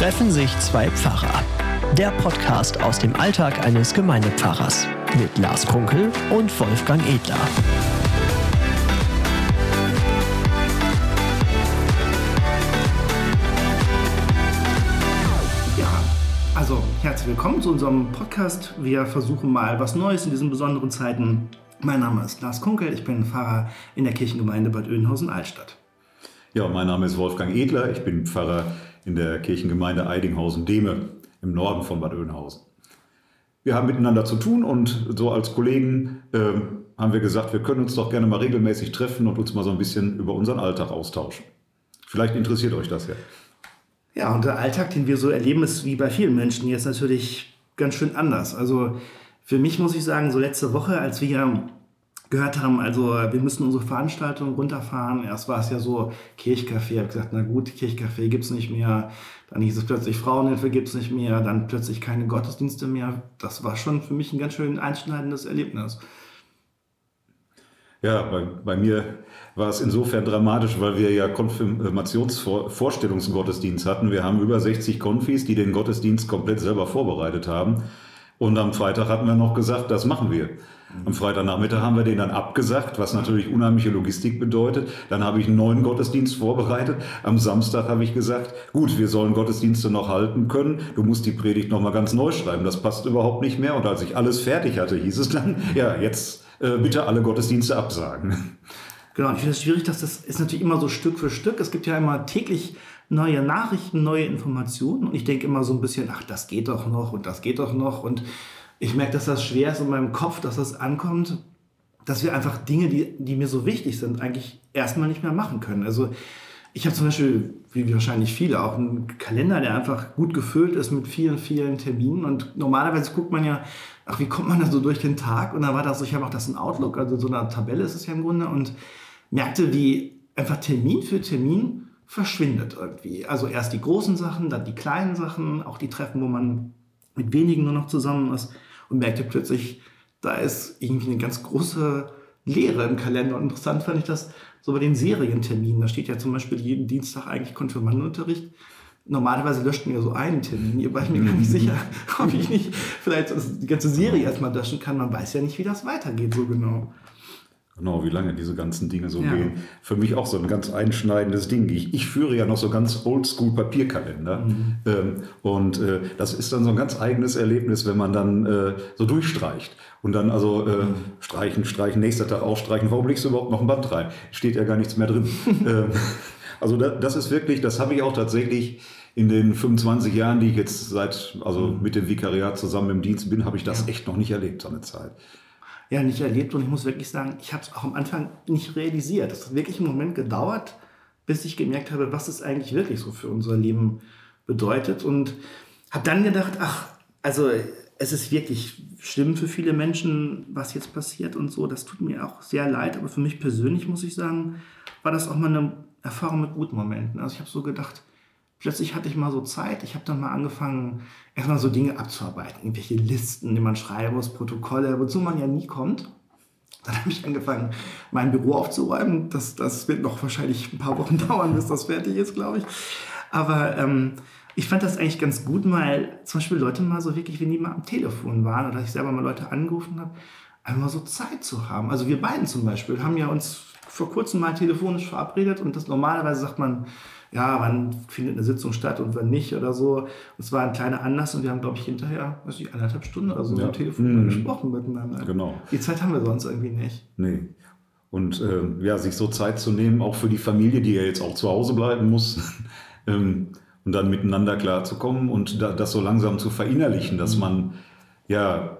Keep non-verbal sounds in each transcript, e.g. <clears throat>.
treffen sich zwei Pfarrer. Der Podcast aus dem Alltag eines Gemeindepfarrers mit Lars Kunkel und Wolfgang Edler. Ja, also herzlich willkommen zu unserem Podcast. Wir versuchen mal was Neues in diesen besonderen Zeiten. Mein Name ist Lars Kunkel, ich bin Pfarrer in der Kirchengemeinde Bad Oeynhausen-Altstadt. Ja, mein Name ist Wolfgang Edler, ich bin Pfarrer in der Kirchengemeinde Eidinghausen-Dehme im Norden von Bad Oeynhausen. Wir haben miteinander zu tun und so als Kollegen äh, haben wir gesagt, wir können uns doch gerne mal regelmäßig treffen und uns mal so ein bisschen über unseren Alltag austauschen. Vielleicht interessiert euch das ja. Ja, und der Alltag, den wir so erleben, ist wie bei vielen Menschen jetzt natürlich ganz schön anders. Also für mich muss ich sagen, so letzte Woche, als wir gehört haben, also wir müssen unsere Veranstaltung runterfahren. Erst war es ja so Kirchcafé, ich habe gesagt, na gut, Kirchcafé gibt es nicht mehr. Dann hieß es plötzlich Frauenhilfe gibt es nicht mehr, dann plötzlich keine Gottesdienste mehr. Das war schon für mich ein ganz schön einschneidendes Erlebnis. Ja, bei, bei mir war es insofern dramatisch, weil wir ja Konfirmationsvorstellungsgottesdienst hatten. Wir haben über 60 Konfis, die den Gottesdienst komplett selber vorbereitet haben. Und am Freitag hatten wir noch gesagt, das machen wir. Am Freitagnachmittag haben wir den dann abgesagt, was natürlich unheimliche Logistik bedeutet. Dann habe ich einen neuen Gottesdienst vorbereitet. Am Samstag habe ich gesagt, gut, wir sollen Gottesdienste noch halten können. Du musst die Predigt noch mal ganz neu schreiben. Das passt überhaupt nicht mehr. Und als ich alles fertig hatte, hieß es dann, <laughs> ja, jetzt äh, bitte alle Gottesdienste absagen. Genau, ich finde es schwierig, dass das ist natürlich immer so Stück für Stück. Es gibt ja immer täglich neue Nachrichten, neue Informationen. Und ich denke immer so ein bisschen, ach, das geht doch noch und das geht doch noch. Und ich merke, dass das schwer ist in meinem Kopf, dass das ankommt, dass wir einfach Dinge, die, die mir so wichtig sind, eigentlich erstmal nicht mehr machen können. Also ich habe zum Beispiel, wie wahrscheinlich viele, auch einen Kalender, der einfach gut gefüllt ist mit vielen, vielen Terminen. Und normalerweise guckt man ja, ach, wie kommt man da so durch den Tag? Und dann war das so, ich habe auch das in Outlook, also so eine Tabelle ist es ja im Grunde, und merkte, wie einfach Termin für Termin verschwindet irgendwie. Also erst die großen Sachen, dann die kleinen Sachen, auch die Treffen, wo man mit wenigen nur noch zusammen ist und merkte plötzlich, da ist irgendwie eine ganz große Leere im Kalender. Und interessant fand ich das so bei den Serienterminen. Da steht ja zum Beispiel jeden Dienstag eigentlich Konfirmandenunterricht. Normalerweise löscht man ja so einen Termin. Hier war ich mir gar nicht <laughs> sicher, ob ich nicht vielleicht die ganze Serie erstmal löschen kann. Man weiß ja nicht, wie das weitergeht so genau. Genau, wie lange diese ganzen Dinge so ja. gehen. Für mich auch so ein ganz einschneidendes Ding. Ich, ich führe ja noch so ganz oldschool Papierkalender. Mhm. Ähm, und äh, das ist dann so ein ganz eigenes Erlebnis, wenn man dann äh, so durchstreicht. Und dann also äh, mhm. streichen, streichen, nächster Tag aufstreichen. Warum legst du überhaupt noch ein Band rein? Steht ja gar nichts mehr drin. <laughs> ähm, also da, das ist wirklich, das habe ich auch tatsächlich in den 25 Jahren, die ich jetzt seit, also mhm. mit dem Vikariat zusammen im Dienst bin, habe ich das ja. echt noch nicht erlebt, so eine Zeit ja, nicht erlebt. Und ich muss wirklich sagen, ich habe es auch am Anfang nicht realisiert. Es hat wirklich einen Moment gedauert, bis ich gemerkt habe, was es eigentlich wirklich so für unser Leben bedeutet. Und habe dann gedacht, ach, also es ist wirklich schlimm für viele Menschen, was jetzt passiert und so. Das tut mir auch sehr leid. Aber für mich persönlich muss ich sagen, war das auch mal eine Erfahrung mit guten Momenten. Also ich habe so gedacht, plötzlich hatte ich mal so Zeit. Ich habe dann mal angefangen, erstmal so Dinge abzuarbeiten. Irgendwelche Listen, die man schreiben muss, Protokolle, wozu man ja nie kommt. Dann habe ich angefangen, mein Büro aufzuräumen. Das, das wird noch wahrscheinlich ein paar Wochen <laughs> dauern, bis das fertig ist, glaube ich. Aber ähm, ich fand das eigentlich ganz gut, mal zum Beispiel Leute mal so wirklich, wenn die mal am Telefon waren oder ich selber mal Leute angerufen habe, einfach mal so Zeit zu haben. Also wir beiden zum Beispiel haben ja uns vor kurzem mal telefonisch verabredet und das normalerweise sagt man, ja, wann findet eine Sitzung statt und wann nicht oder so. Und es war ein kleiner Anlass und wir haben, glaube ich, hinterher, weiß ich, anderthalb Stunden oder so ja. am Telefon mhm. gesprochen miteinander. Genau. Die Zeit haben wir sonst irgendwie nicht. Nee. Und äh, ja, sich so Zeit zu nehmen, auch für die Familie, die ja jetzt auch zu Hause bleiben muss, <laughs> ähm, und dann miteinander klarzukommen und da, das so langsam zu verinnerlichen, dass mhm. man ja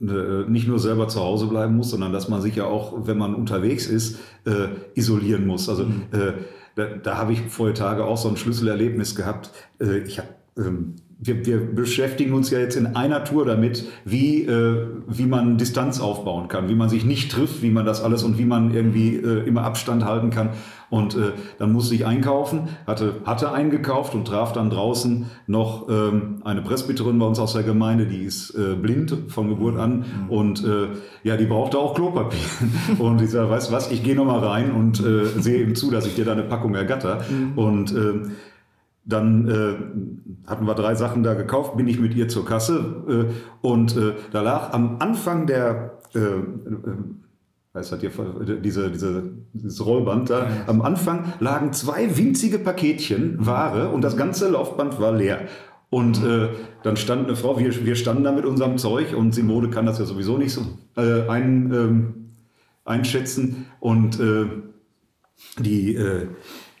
nicht nur selber zu Hause bleiben muss, sondern dass man sich ja auch, wenn man unterwegs ist, äh, isolieren muss. Also mhm. äh, da, da habe ich vorher Tage auch so ein Schlüsselerlebnis gehabt. Äh, ich habe ähm, wir, wir beschäftigen uns ja jetzt in einer Tour damit, wie, äh, wie man Distanz aufbauen kann, wie man sich nicht trifft, wie man das alles und wie man irgendwie äh, immer Abstand halten kann. Und äh, dann musste ich einkaufen, hatte, hatte eingekauft und traf dann draußen noch ähm, eine Presbyterin bei uns aus der Gemeinde, die ist äh, blind von Geburt an mhm. und äh, ja, die brauchte auch Klopapier. <laughs> und ich sage, weißt du was, ich gehe nochmal rein und äh, sehe ihm zu, dass ich dir da eine Packung ergatter. Mhm. Und äh, dann äh, hatten wir drei Sachen da gekauft, bin ich mit ihr zur Kasse äh, und äh, da lag am Anfang der, äh, äh, was hat hier, diese, diese, dieses Rollband da, am Anfang lagen zwei winzige Paketchen Ware und das ganze Laufband war leer. Und äh, dann stand eine Frau, wir, wir standen da mit unserem Zeug und Simone kann das ja sowieso nicht so äh, ein, ähm, einschätzen. Und äh, die, äh,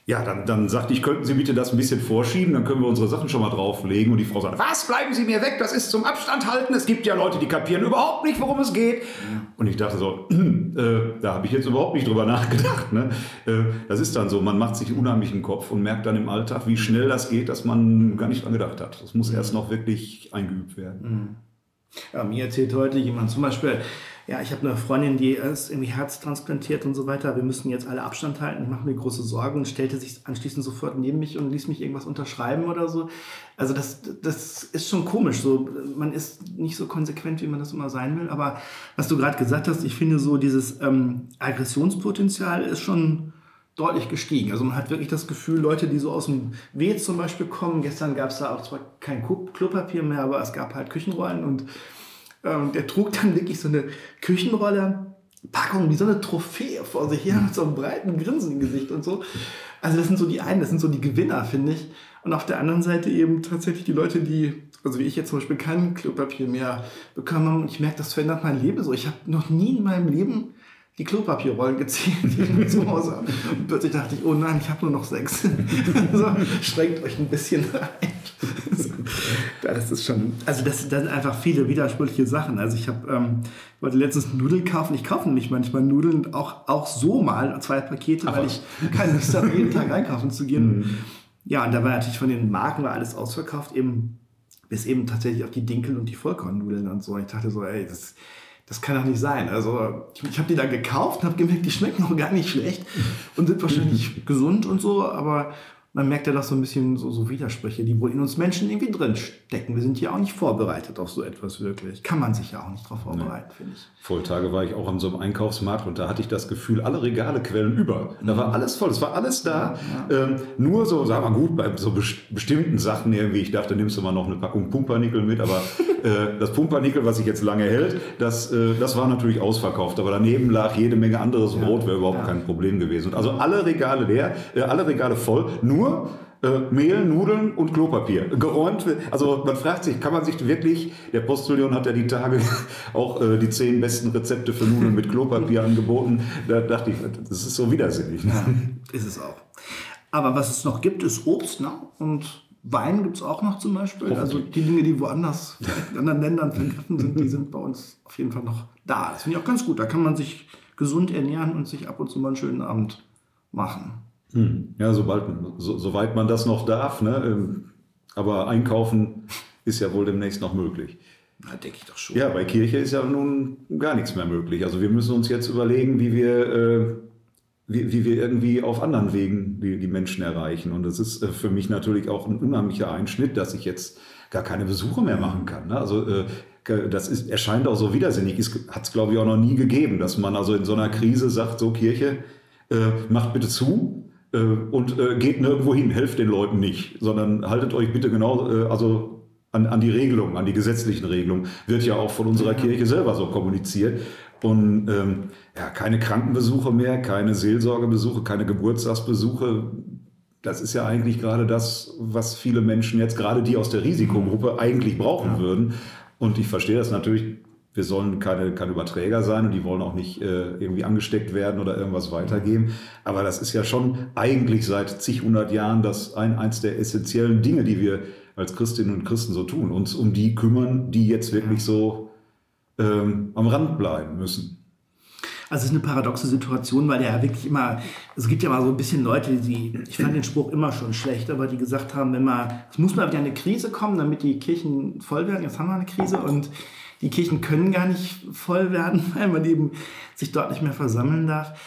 ja, dann, dann sagte ich, könnten Sie bitte das ein bisschen vorschieben, dann können wir unsere Sachen schon mal drauflegen. Und die Frau sagte, was, bleiben Sie mir weg, das ist zum Abstand halten. Es gibt ja Leute, die kapieren überhaupt nicht, worum es geht. Und ich dachte so, <clears throat> äh, da habe ich jetzt überhaupt nicht drüber nachgedacht. Ne? Äh, das ist dann so, man macht sich unheimlich im Kopf und merkt dann im Alltag, wie schnell das geht, dass man gar nicht dran gedacht hat. Das muss erst noch wirklich eingeübt werden. Ja, mir erzählt heute jemand zum Beispiel, ja, ich habe eine Freundin, die ist irgendwie herztransplantiert und so weiter. Wir müssen jetzt alle Abstand halten. Ich mache mir große Sorgen und stellte sich anschließend sofort neben mich und ließ mich irgendwas unterschreiben oder so. Also das, das ist schon komisch. So, man ist nicht so konsequent, wie man das immer sein will. Aber was du gerade gesagt hast, ich finde so dieses ähm, Aggressionspotenzial ist schon deutlich gestiegen. Also man hat wirklich das Gefühl, Leute, die so aus dem Weh zum Beispiel kommen, gestern gab es da auch zwar kein Klopapier mehr, aber es gab halt Küchenrollen und ähm, der trug dann wirklich so eine Küchenrolle. Packung wie so eine Trophäe vor sich her mit so einem breiten Grinsen im Gesicht und so. Also das sind so die einen, das sind so die Gewinner, finde ich. Und auf der anderen Seite eben tatsächlich die Leute, die, also wie ich jetzt zum Beispiel kein Klopapier mehr bekommen haben. Und ich merke, das verändert mein Leben so. Ich habe noch nie in meinem Leben die Klopapierrollen gezählt, die ich mir zu Hause habe. Und plötzlich dachte ich, oh nein, ich habe nur noch sechs. <laughs> so, schränkt euch ein bisschen ein. <laughs> das ist schon, also das, das sind einfach viele widersprüchliche Sachen. Also ich habe, ähm, wollte letztens Nudeln kaufen. Ich kaufe nämlich manchmal Nudeln auch, auch so mal, zwei Pakete, weil ich keine Lust habe, jeden Tag einkaufen zu gehen. Mhm. Ja, und da war natürlich von den Marken war alles ausverkauft, eben bis eben tatsächlich auch die Dinkel und die Vollkornnudeln und so. Ich dachte so, ey, das das kann doch nicht sein. Also ich, ich habe die dann gekauft und habe gemerkt, die schmecken auch gar nicht schlecht und sind wahrscheinlich <laughs> gesund und so, aber man merkt ja doch so ein bisschen so, so Widersprüche, die wohl in uns Menschen irgendwie drin stecken. Wir sind ja auch nicht vorbereitet auf so etwas wirklich. Kann man sich ja auch nicht darauf vorbereiten, nee. finde ich. Vor Tage war ich auch an so einem Einkaufsmarkt und da hatte ich das Gefühl, alle Regale quellen über. Da war alles voll, es war alles da. Ja, ja. Ähm, nur so, sagen wir gut, bei so bestimmten Sachen irgendwie, ich dachte, nimmst du mal noch eine Packung Pumpernickel mit, aber <laughs> äh, das Pumpernickel, was sich jetzt lange hält, das, äh, das war natürlich ausverkauft. Aber daneben lag jede Menge anderes Brot, wäre überhaupt kein Problem gewesen. Und also alle Regale leer, äh, alle Regale voll, nur äh, Mehl, Nudeln und Klopapier. Geräumt, also man fragt sich, kann man sich wirklich, der Postillon hat ja die Tage <laughs> auch äh, die zehn besten Rezepte für Nudeln mit Klopapier angeboten. Da dachte ich, das ist so widersinnig. Ne? Ja, ist es auch. Aber was es noch gibt, ist Obst ne? und Wein gibt es auch noch zum Beispiel. Also die Dinge, die woanders in anderen Ländern vergriffen sind, die sind bei uns auf jeden Fall noch da. Das finde ich auch ganz gut. Da kann man sich gesund ernähren und sich ab und zu mal einen schönen Abend machen. Hm. Ja, sobald, so, soweit man das noch darf. Ne? Ähm, aber einkaufen ist ja wohl demnächst noch möglich. Na, denke ich doch schon. Ja, bei Kirche ist ja nun gar nichts mehr möglich. Also wir müssen uns jetzt überlegen, wie wir, äh, wie, wie, wir irgendwie auf anderen Wegen die, die Menschen erreichen. Und das ist äh, für mich natürlich auch ein unheimlicher Einschnitt, dass ich jetzt gar keine Besuche mehr machen kann. Ne? Also äh, das ist, erscheint auch so widersinnig. Hat es, glaube ich, auch noch nie gegeben, dass man also in so einer Krise sagt, so Kirche, äh, macht bitte zu äh, und äh, geht nirgendwo hin, helft den Leuten nicht, sondern haltet euch bitte genau, äh, also an, an die Regelungen, an die gesetzlichen Regelungen, wird ja auch von unserer Kirche selber so kommuniziert. Und ähm, ja, keine Krankenbesuche mehr, keine Seelsorgebesuche, keine Geburtstagsbesuche. Das ist ja eigentlich gerade das, was viele Menschen jetzt, gerade die aus der Risikogruppe, eigentlich brauchen ja. würden. Und ich verstehe das natürlich wir sollen keine, keine Überträger sein und die wollen auch nicht äh, irgendwie angesteckt werden oder irgendwas weitergeben. Aber das ist ja schon eigentlich seit zig hundert Jahren das ein, eins der essentiellen Dinge, die wir als Christinnen und Christen so tun, uns um die kümmern, die jetzt wirklich so ähm, am Rand bleiben müssen. Also es ist eine paradoxe Situation, weil ja wirklich immer, es gibt ja mal so ein bisschen Leute, die, ich fand den Spruch immer schon schlecht, aber die gesagt haben, wenn man, es muss mal wieder eine Krise kommen, damit die Kirchen voll werden. Jetzt haben wir eine Krise und die Kirchen können gar nicht voll werden, <laughs> weil man eben sich dort nicht mehr versammeln darf.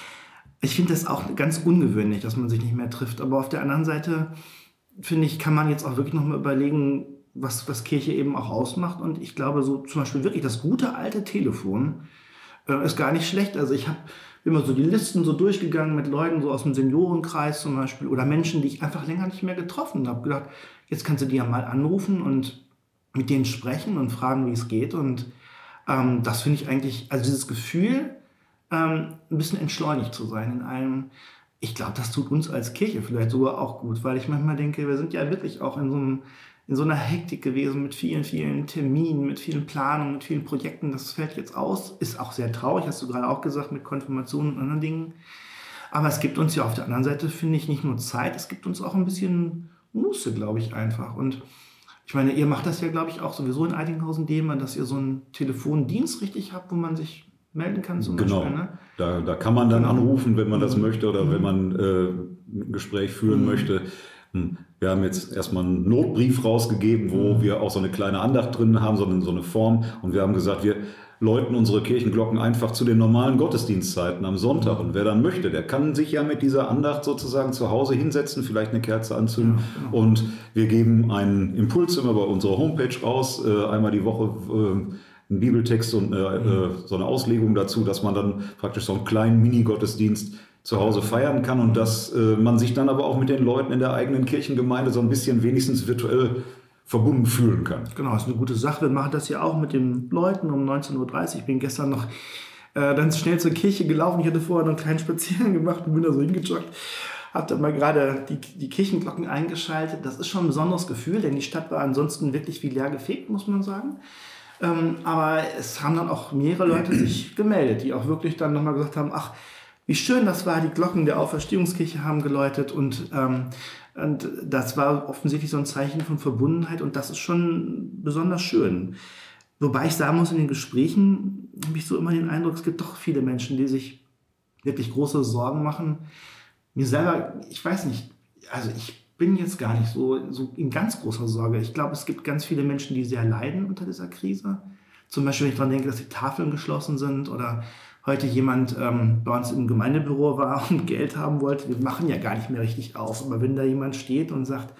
Ich finde das auch ganz ungewöhnlich, dass man sich nicht mehr trifft. Aber auf der anderen Seite, finde ich, kann man jetzt auch wirklich nochmal überlegen, was, was Kirche eben auch ausmacht. Und ich glaube, so zum Beispiel wirklich das gute alte Telefon äh, ist gar nicht schlecht. Also ich habe mal so die Listen so durchgegangen mit Leuten so aus dem Seniorenkreis zum Beispiel oder Menschen, die ich einfach länger nicht mehr getroffen habe. gedacht, jetzt kannst du die ja mal anrufen und mit denen sprechen und fragen, wie es geht. Und ähm, das finde ich eigentlich, also dieses Gefühl, ähm, ein bisschen entschleunigt zu sein in einem. Ich glaube, das tut uns als Kirche vielleicht sogar auch gut, weil ich manchmal denke, wir sind ja wirklich auch in so, einem, in so einer Hektik gewesen mit vielen, vielen Terminen, mit vielen Planungen, mit vielen Projekten. Das fällt jetzt aus. Ist auch sehr traurig, hast du gerade auch gesagt, mit Konfirmationen und anderen Dingen. Aber es gibt uns ja auf der anderen Seite, finde ich, nicht nur Zeit, es gibt uns auch ein bisschen Muße, glaube ich, einfach. Und ich meine, ihr macht das ja, glaube ich, auch sowieso in Eidinghausen, Dema, dass ihr so einen Telefondienst richtig habt, wo man sich melden kann zum genau. Beispiel. Ne? Da, da kann man dann Genau. anrufen, wenn man das Mhm. möchte oder Mhm. wenn man äh, ein Gespräch führen Mhm. möchte. Wir haben jetzt erstmal einen Notbrief rausgegeben, wo Mhm. wir auch so eine kleine Andacht drin haben, so eine, so eine Form. Und wir haben gesagt, wir läuten unsere Kirchenglocken einfach zu den normalen Gottesdienstzeiten am Sonntag. Und wer dann möchte, der kann sich ja mit dieser Andacht sozusagen zu Hause hinsetzen, vielleicht eine Kerze anzünden. Genau. Und wir geben einen Impuls immer bei unserer Homepage raus, äh, einmal die Woche. Äh, einen Bibeltext und äh, äh, so eine Auslegung dazu, dass man dann praktisch so einen kleinen Mini-Gottesdienst zu Hause feiern kann und dass äh, man sich dann aber auch mit den Leuten in der eigenen Kirchengemeinde so ein bisschen wenigstens virtuell verbunden fühlen kann. Genau, ist eine gute Sache. Wir machen das ja auch mit den Leuten um 19.30 Uhr. Ich bin gestern noch äh, dann schnell zur Kirche gelaufen. Ich hatte vorher noch einen kleinen Spaziergang gemacht und bin da so hingejoggt. Hab dann mal gerade die, die Kirchenglocken eingeschaltet. Das ist schon ein besonderes Gefühl, denn die Stadt war ansonsten wirklich wie leer gefegt, muss man sagen. Ähm, aber es haben dann auch mehrere Leute <clears throat> sich gemeldet, die auch wirklich dann nochmal gesagt haben, ach, wie schön das war, die Glocken der Auferstehungskirche haben geläutet und, ähm, und das war offensichtlich so ein Zeichen von Verbundenheit und das ist schon besonders schön. Wobei ich sagen muss, in den Gesprächen habe ich so immer den Eindruck, es gibt doch viele Menschen, die sich wirklich große Sorgen machen. Mir selber, ich weiß nicht, also ich bin jetzt gar nicht so, so in ganz großer Sorge. Ich glaube, es gibt ganz viele Menschen, die sehr leiden unter dieser Krise. Zum Beispiel, wenn ich daran denke, dass die Tafeln geschlossen sind oder heute jemand ähm, bei uns im Gemeindebüro war <laughs> und Geld haben wollte. Wir machen ja gar nicht mehr richtig auf. Aber wenn da jemand steht und sagt,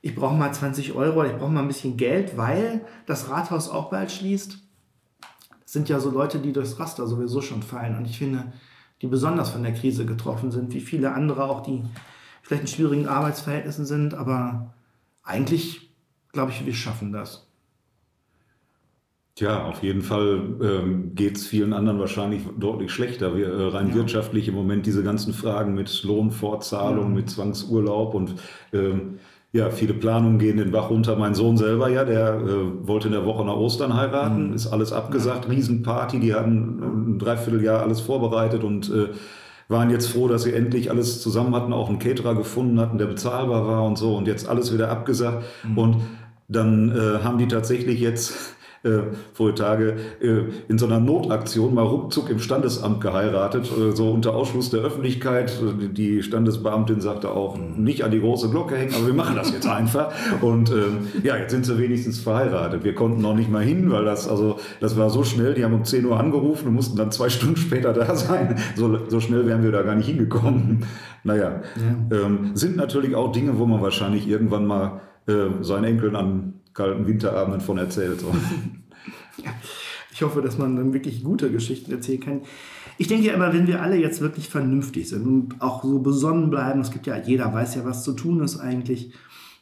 ich brauche mal 20 Euro ich brauche mal ein bisschen Geld, weil das Rathaus auch bald schließt, sind ja so Leute, die durchs Raster sowieso schon fallen. Und ich finde, die besonders von der Krise getroffen sind, wie viele andere auch, die vielleicht in schwierigen Arbeitsverhältnissen sind, aber eigentlich glaube ich, wir schaffen das. Tja, auf jeden Fall ähm, geht es vielen anderen wahrscheinlich deutlich schlechter. Wir, äh, rein Ja. wirtschaftlich im Moment diese ganzen Fragen mit Lohnfortzahlung, Ja. mit Zwangsurlaub und ähm, ja, viele Planungen gehen den Bach runter. Mein Sohn selber, ja, der äh, wollte in der Woche nach Ostern heiraten, Mhm. ist alles abgesagt, Riesenparty, die hatten ein Dreivierteljahr alles vorbereitet und äh, waren jetzt froh, dass sie endlich alles zusammen hatten, auch einen Caterer gefunden hatten, der bezahlbar war und so und jetzt alles wieder abgesagt. Mhm. Und dann äh, haben die tatsächlich jetzt äh, Tage äh, in so einer Notaktion mal ruckzuck im Standesamt geheiratet, äh, so unter Ausschluss der Öffentlichkeit. Äh, Die Standesbeamtin sagte auch, nicht an die große Glocke hängen, aber wir machen das jetzt einfach. Und ähm, ja, jetzt sind sie wenigstens verheiratet. Wir konnten noch nicht mal hin, weil das, also, das war so schnell. Die haben um 10 Uhr angerufen und mussten dann zwei <laughs> Stunden später da sein. So, so schnell wären wir da gar nicht hingekommen. Naja, ähm, sind natürlich auch Dinge, wo man wahrscheinlich irgendwann mal äh, seinen Enkeln an kalten Winterabenden von erzählt. So. <laughs> Ich hoffe, dass man dann wirklich gute Geschichten erzählen kann. Ich denke aber, wenn wir alle jetzt wirklich vernünftig sind und auch so besonnen bleiben, es gibt ja, jeder weiß ja, was zu tun ist eigentlich,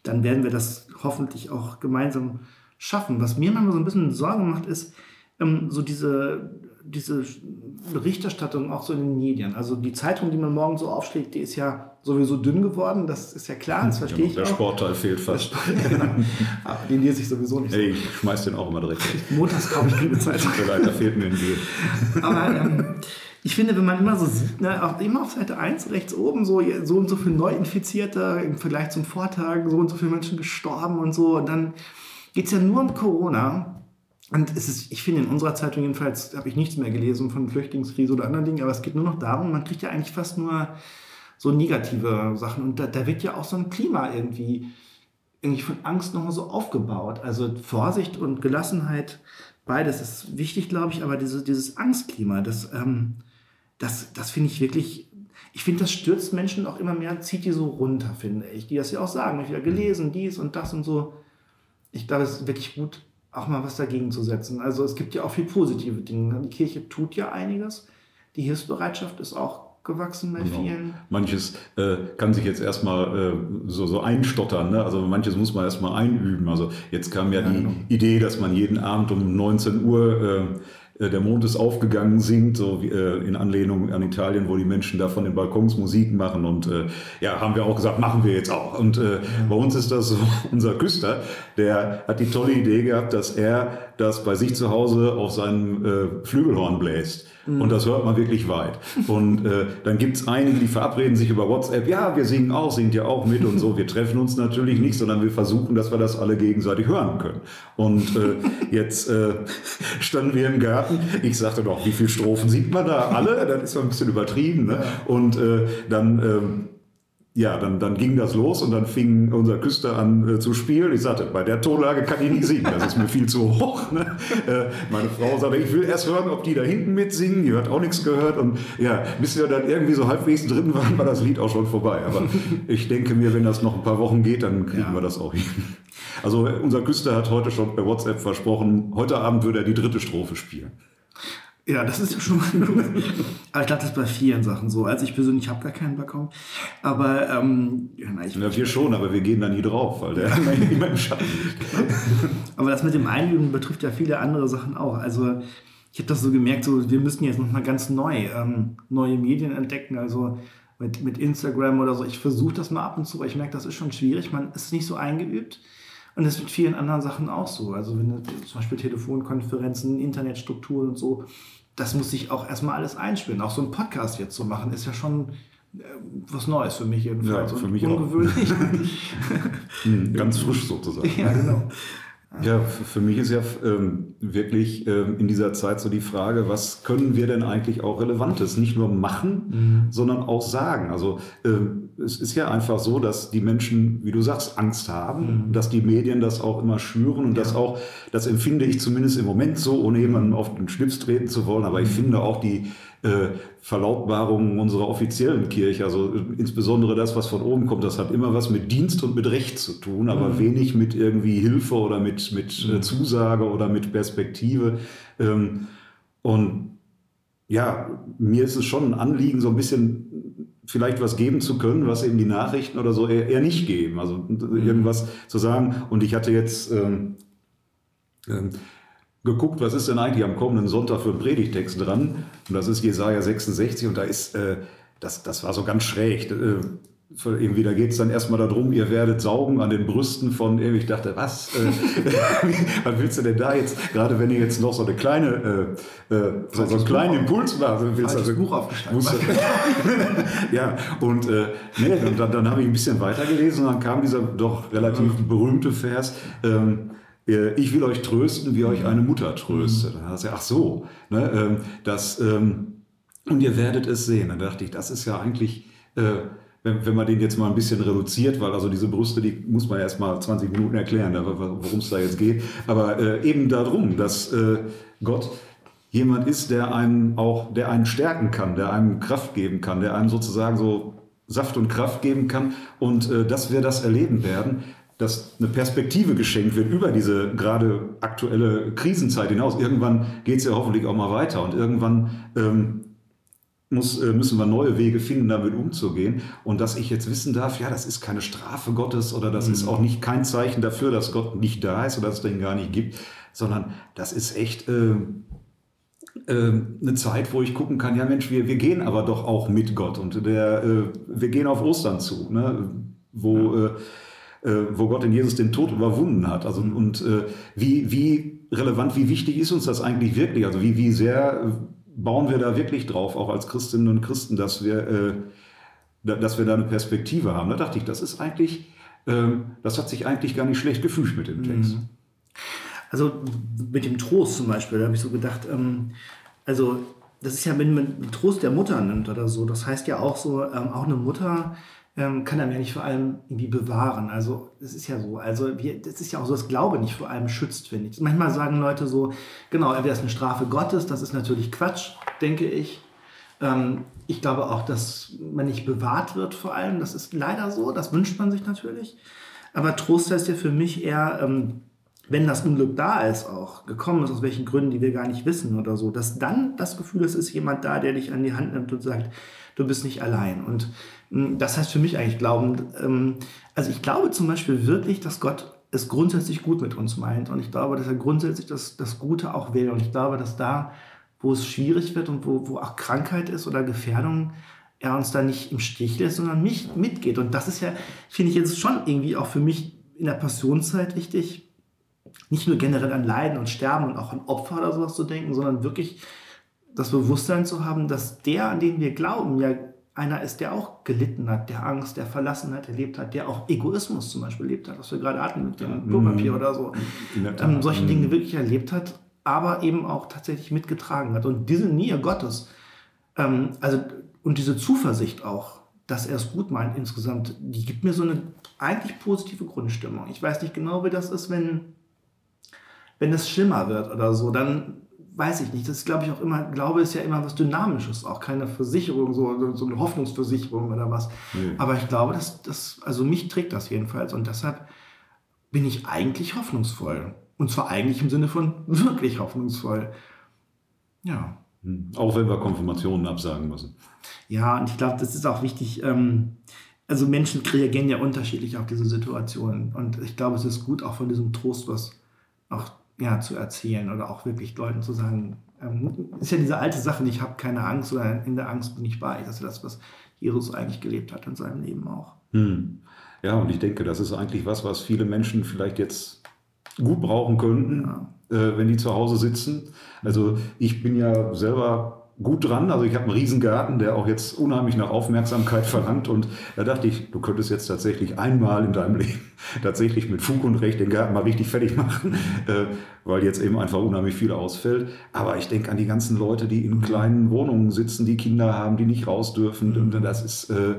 dann werden wir das hoffentlich auch gemeinsam schaffen. Was mir manchmal so ein bisschen Sorge macht, ist ähm, so diese, diese Berichterstattung auch so in den Medien. Also die Zeitung, die man morgen so aufschlägt, die ist ja sowieso dünn geworden, das ist ja klar, das verstehe ich der auch. Sportteil fehlt fast. Genau. <laughs> Aber den lese ich sowieso nicht so. Ey, ich schmeiß den auch immer direkt. <laughs> Montags kaufe ich keine Zeitung. Tut mir leid, da fehlt mir ein Bier. Aber ähm, ich finde, wenn man immer so sieht, ne, auch immer auf Seite 1 rechts oben, so, so und so viele Neuinfizierte im Vergleich zum Vortag, so und so viele Menschen gestorben und so, und dann geht es ja nur um Corona. Und es ist, ich finde, in unserer Zeitung jedenfalls habe ich nichts mehr gelesen von Flüchtlingskrise oder anderen Dingen, aber es geht nur noch darum, man kriegt ja eigentlich fast nur so negative Sachen. Und da, da wird ja auch so ein Klima irgendwie, irgendwie von Angst nochmal so aufgebaut. Also Vorsicht und Gelassenheit, beides ist wichtig, glaube ich, aber diese, dieses Angstklima, das, ähm, das, das finde ich wirklich, ich finde, das stürzt Menschen auch immer mehr, zieht die so runter, finde ich. Die das ja auch sagen, ich habe ja gelesen, dies und das und so. Ich glaube, es ist wirklich gut, auch mal was dagegen zu setzen. Also es gibt ja auch viel positive Dinge. Die Kirche tut ja einiges. Die Hilfsbereitschaft ist auch gewachsen bei Genau. vielen. Manches äh, kann sich jetzt erstmal äh, so, so einstottern, ne? also manches muss man erstmal einüben. Also jetzt kam ja, Ja, die genau. Idee, dass man jeden Abend um 19 Uhr äh, äh, der Mond ist aufgegangen singt, so wie, äh, in Anlehnung an Italien, wo die Menschen da von den Balkons Musik machen. Und äh, ja, haben wir auch gesagt, machen wir jetzt auch. Und äh, bei uns ist das so, <laughs> unser Küster, der hat die tolle Idee gehabt, dass er das bei sich zu Hause auf seinem äh, Flügelhorn bläst. Und das hört man wirklich weit. Und äh, dann gibt es einige, die verabreden sich über WhatsApp, ja, wir singen auch, singt ja auch mit und so. Wir treffen uns natürlich nicht, sondern wir versuchen, dass wir das alle gegenseitig hören können. Und äh, jetzt äh, <laughs> standen wir im Garten. Ich sagte doch, wie viele Strophen singt man da? Alle? Das ist ein bisschen übertrieben. Ne? Und äh, dann... Ähm, ja, dann, dann ging das los und dann fing unser Küster an äh, zu spielen. Ich sagte, bei der Tonlage kann ich nicht singen, das ist mir viel zu hoch. Ne? Äh, meine Frau sagte, ich will erst hören, ob die da hinten mitsingen. Die hat auch nichts gehört. Und ja, bis wir dann irgendwie so halbwegs drin waren, war das Lied auch schon vorbei. Aber ich denke mir, wenn das noch ein paar Wochen geht, dann kriegen Ja. wir das auch hin. Also unser Küster hat heute schon bei WhatsApp versprochen, heute Abend würde er die dritte Strophe spielen. Ja, das ist ja schon mal gut. Aber ich glaube, das ist bei vielen Sachen so. Also ich persönlich habe gar keinen Balkon. Aber ähm, ja, na, ich, Ja, wir schon, aber wir gehen da nie drauf, weil der immer im Schatten liegt. aber das mit dem Einüben betrifft ja viele andere Sachen auch. Also ich habe das so gemerkt, so, wir müssen jetzt nochmal ganz neu ähm, neue Medien entdecken. Also mit, mit Instagram oder so. Ich versuche das mal ab und zu, aber ich merke, das ist schon schwierig. Man ist nicht so eingeübt. Und das ist mit vielen anderen Sachen auch so. Also wenn zum Beispiel Telefonkonferenzen, Internetstrukturen und so, das muss ich auch erstmal alles einspielen. Auch so ein Podcast jetzt zu machen, ist ja schon äh, was Neues für mich jedenfalls. Ja, für mich auch. ungewöhnlich. <laughs> <laughs> Hm, Ganz frisch sozusagen. ja, genau. Ja, für mich ist ja ähm, wirklich ähm, in dieser Zeit so die Frage, was können wir denn eigentlich auch Relevantes nicht nur machen, sondern auch sagen. Also ähm, es ist ja einfach so, dass die Menschen, wie du sagst, Angst haben, dass die Medien das auch immer schüren und das auch, das empfinde ich zumindest im Moment so, ohne jemanden auf den Schlips treten zu wollen, aber ich finde auch die äh, Verlautbarungen unserer offiziellen Kirche, also äh, insbesondere das, was von oben kommt, das hat immer was mit Dienst und mit Recht zu tun, aber wenig mit irgendwie Hilfe oder mit, mit äh, Zusage oder mit Perspektive. Ähm, und ja, mir ist es schon ein Anliegen, so ein bisschen vielleicht was geben zu können, was eben die Nachrichten oder so eher, eher nicht geben. Also irgendwas zu sagen. Und ich hatte jetzt ähm, ähm, geguckt, was ist denn eigentlich am kommenden Sonntag für ein Predigtext dran? Und das ist Jesaja 66 und da ist, äh, das, das war so ganz schräg. Äh, irgendwie, da geht es dann erstmal darum, ihr werdet saugen an den Brüsten von, irgendwie, ich dachte, was? Äh, <laughs> was willst du denn da jetzt? Gerade wenn ihr jetzt noch so eine kleine, äh, äh, so, so einen kleinen Impuls machst, willst du Falsches Buch aufgeschlagen. <laughs> ja, und äh, nee, und dann, dann habe ich ein bisschen weitergelesen und dann kam dieser doch relativ berühmte Vers. Ähm, äh, ich will euch trösten, wie euch eine Mutter tröstet. Dann hast du, ach so, ne, ähm, das, ähm, und ihr werdet es sehen. Dann dachte ich, das ist ja eigentlich, äh, wenn, wenn man den jetzt mal ein bisschen reduziert, weil also diese Brüste, die muss man erst mal 20 Minuten erklären, da- worum es da jetzt geht. Aber äh, eben darum, dass äh, Gott jemand ist, der einen auch, der einen stärken kann, der einem Kraft geben kann, der einem sozusagen so Saft und Kraft geben kann und äh, dass wir das erleben werden, dass eine Perspektive geschenkt wird über diese gerade aktuelle Krisenzeit hinaus. Irgendwann geht es ja hoffentlich auch mal weiter und irgendwann ähm, muss, äh, müssen wir neue Wege finden, damit umzugehen. Und dass ich jetzt wissen darf, ja, das ist keine Strafe Gottes oder das ist auch nicht kein Zeichen dafür, dass Gott nicht da ist oder dass es den gar nicht gibt, sondern das ist echt äh, äh, eine Zeit, wo ich gucken kann, ja Mensch, wir, wir gehen aber doch auch mit Gott und der, äh, wir gehen auf Ostern zu, ne? wo, äh, äh, wo Gott in Jesus den Tod überwunden hat. Also, und äh, wie, wie relevant, wie wichtig ist uns das eigentlich wirklich? Also wie, wie sehr bauen wir da wirklich drauf, auch als Christinnen und Christen, dass wir, äh, da, dass wir da eine Perspektive haben? Da dachte ich, das ist eigentlich, ähm, das hat sich eigentlich gar nicht schlecht gefühlt mit dem Text. Also mit dem Trost zum Beispiel, da habe ich so gedacht, ähm, also das ist ja, wenn man Trost der Mutter nimmt oder so, das heißt ja auch so, ähm, auch eine Mutter ähm, kann einem ja nicht vor allem irgendwie bewahren. Also das ist ja so, also das ist ja auch so, dass Glaube nicht vor allem schützt, finde ich. Manchmal sagen Leute so, genau, entweder ist eine Strafe Gottes, das ist natürlich Quatsch, denke ich. Ähm, ich glaube auch, dass man nicht bewahrt wird vor allem, das ist leider so, das wünscht man sich natürlich. Aber Trost heißt ja für mich eher, ähm, wenn das Unglück da ist, auch gekommen ist, aus welchen Gründen, die wir gar nicht wissen oder so, dass dann das Gefühl ist, es ist jemand da, der dich an die Hand nimmt und sagt, du bist nicht allein. Und mh, das heißt für mich eigentlich Glauben. Ähm, also ich glaube zum Beispiel wirklich, dass Gott es grundsätzlich gut mit uns meint. Und ich glaube, dass er grundsätzlich das, das Gute auch will. Und ich glaube, dass da, wo es schwierig wird und wo, wo auch Krankheit ist oder Gefährdung, er uns da nicht im Stich lässt, sondern mich mitgeht. Und das ist ja, finde ich jetzt schon irgendwie auch für mich in der Passionszeit wichtig, nicht nur generell an Leiden und Sterben und auch an Opfer oder sowas zu denken, sondern wirklich das Bewusstsein zu haben, dass der, an den wir glauben, ja einer ist, der auch gelitten hat, der Angst, der Verlassenheit erlebt hat, der auch Egoismus zum Beispiel erlebt hat, was wir gerade hatten mit dem Klopapier mhm. oder so, ähm, solche Dinge mhm. wirklich erlebt hat, aber eben auch tatsächlich mitgetragen hat. Und diese Nähe Gottes, ähm, also und diese Zuversicht auch, dass er es gut meint insgesamt, die gibt mir so eine eigentlich positive Grundstimmung. Ich weiß nicht genau, wie das ist, wenn, wenn es schlimmer wird oder so, dann weiß ich nicht. Das ist, glaube ich, auch immer, Glaube ist ja immer was Dynamisches, auch keine Versicherung, so, so eine Hoffnungsversicherung oder was. Nee. Aber ich glaube, dass das, also mich trägt das jedenfalls und deshalb bin ich eigentlich hoffnungsvoll. Und zwar eigentlich im Sinne von wirklich hoffnungsvoll. Ja. Hm. Auch wenn wir Konfirmationen absagen müssen. Ja, und ich glaube, das ist auch wichtig. Ähm, also Menschen reagieren ja unterschiedlich auf diese Situationen. Und ich glaube, es ist gut, auch von diesem Trost was auch ja, zu erzählen oder auch wirklich Leuten zu sagen, ähm, ist ja diese alte Sache, ich habe keine Angst oder in der Angst bin ich bei. Das ist das, was Jesus eigentlich gelebt hat in seinem Leben auch. Hm. Ja, und ich denke, das ist eigentlich was, was viele Menschen vielleicht jetzt gut brauchen könnten, ja. äh, wenn die zu Hause sitzen. Also ich bin ja selber gut dran. Also ich habe einen Riesengarten, der auch jetzt unheimlich nach Aufmerksamkeit <laughs> verlangt. Und da dachte ich, du könntest jetzt tatsächlich einmal in deinem <laughs> Leben tatsächlich mit Fug und Recht den Garten mal richtig fertig machen, <laughs> äh, weil jetzt eben einfach unheimlich viel ausfällt. Aber ich denke an die ganzen Leute, die in kleinen Wohnungen sitzen, die Kinder haben, die nicht raus dürfen. Und das ist, äh,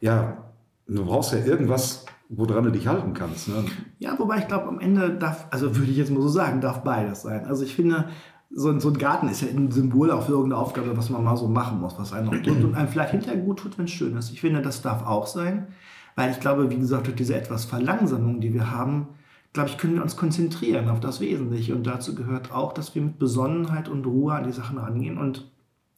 ja, du brauchst ja irgendwas, woran du dich halten kannst. Ne? Ja, wobei ich glaube, am Ende darf, also würde ich jetzt mal so sagen, darf beides sein. Also ich finde, so ein, so ein Garten ist ja ein Symbol auch für irgendeine Aufgabe, was man mal so machen muss, was einem noch tut und einem vielleicht hinterher gut tut, wenn es schön ist. Ich finde, das darf auch sein, weil ich glaube, wie gesagt, durch diese etwas Verlangsamung, die wir haben, glaube ich, können wir uns konzentrieren auf das Wesentliche. Und dazu gehört auch, dass wir mit Besonnenheit und Ruhe an die Sachen rangehen. Und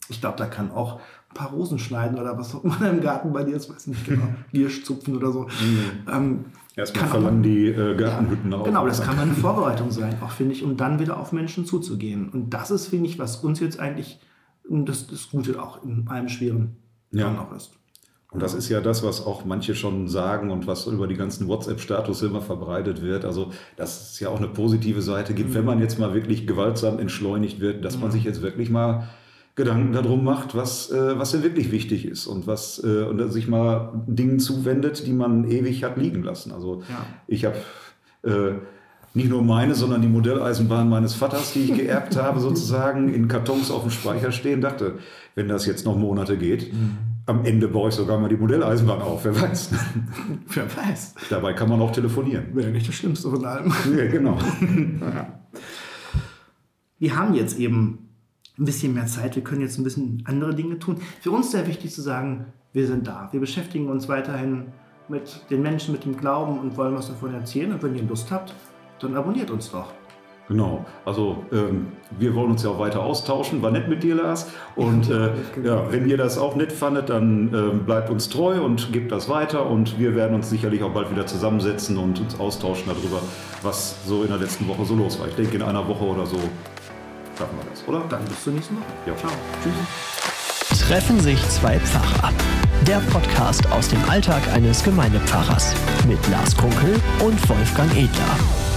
ich glaube, da kann auch ein paar Rosen schneiden oder was auch immer im Garten bei dir ist, weiß nicht genau, <laughs> Giersch zupfen oder so. Mhm. Ähm, Erstmal verlangen die äh, Gartenhütten ja, auf. Genau, das kann eine Vorbereitung sein, auch finde ich, um dann wieder auf Menschen zuzugehen. Und das ist, finde ich, was uns jetzt eigentlich das, das Gute auch in einem schweren ja. noch ist. Und das ist ja das, was auch manche schon sagen und was über die ganzen WhatsApp-Status immer verbreitet wird. Also, dass es ja auch eine positive Seite gibt, mhm. wenn man jetzt mal wirklich gewaltsam entschleunigt wird, dass mhm. man sich jetzt wirklich mal Gedanken darum macht, was, äh, was denn wirklich wichtig ist und was äh, und sich mal Dingen zuwendet, die man ewig hat liegen lassen. Also ja. ich habe äh, nicht nur meine, sondern die Modelleisenbahn meines Vaters, die ich geerbt <laughs> habe, sozusagen in Kartons auf dem Speicher stehen, dachte, wenn das jetzt noch Monate geht, mhm. am Ende baue ich sogar mal die Modelleisenbahn auf, wer weiß. <laughs> Wer weiß. Dabei kann man auch telefonieren. Wäre nicht das Schlimmste von allem. <laughs> Ja, genau. Wir haben jetzt eben ein bisschen mehr Zeit, wir können jetzt ein bisschen andere Dinge tun. Für uns sehr wichtig zu sagen, wir sind da. Wir beschäftigen uns weiterhin mit den Menschen, mit dem Glauben und wollen was davon erzählen. Und wenn ihr Lust habt, dann abonniert uns doch. Genau, also ähm, wir wollen uns ja auch weiter austauschen. War nett mit dir, Lars. Und <laughs> äh, ja, wenn ihr das auch nett fandet, dann äh, bleibt uns treu und gebt das weiter. Und wir werden uns sicherlich auch bald wieder zusammensetzen und uns austauschen darüber, was so in der letzten Woche so los war. Ich denke, in einer Woche oder so schaffen wir das, oder? Dann bis zur nächsten Woche. Ja. Ciao. Tschüss. Treffen sich zwei Pfarrer. Der Podcast aus dem Alltag eines Gemeindepfarrers mit Lars Kunkel und Wolfgang Edler.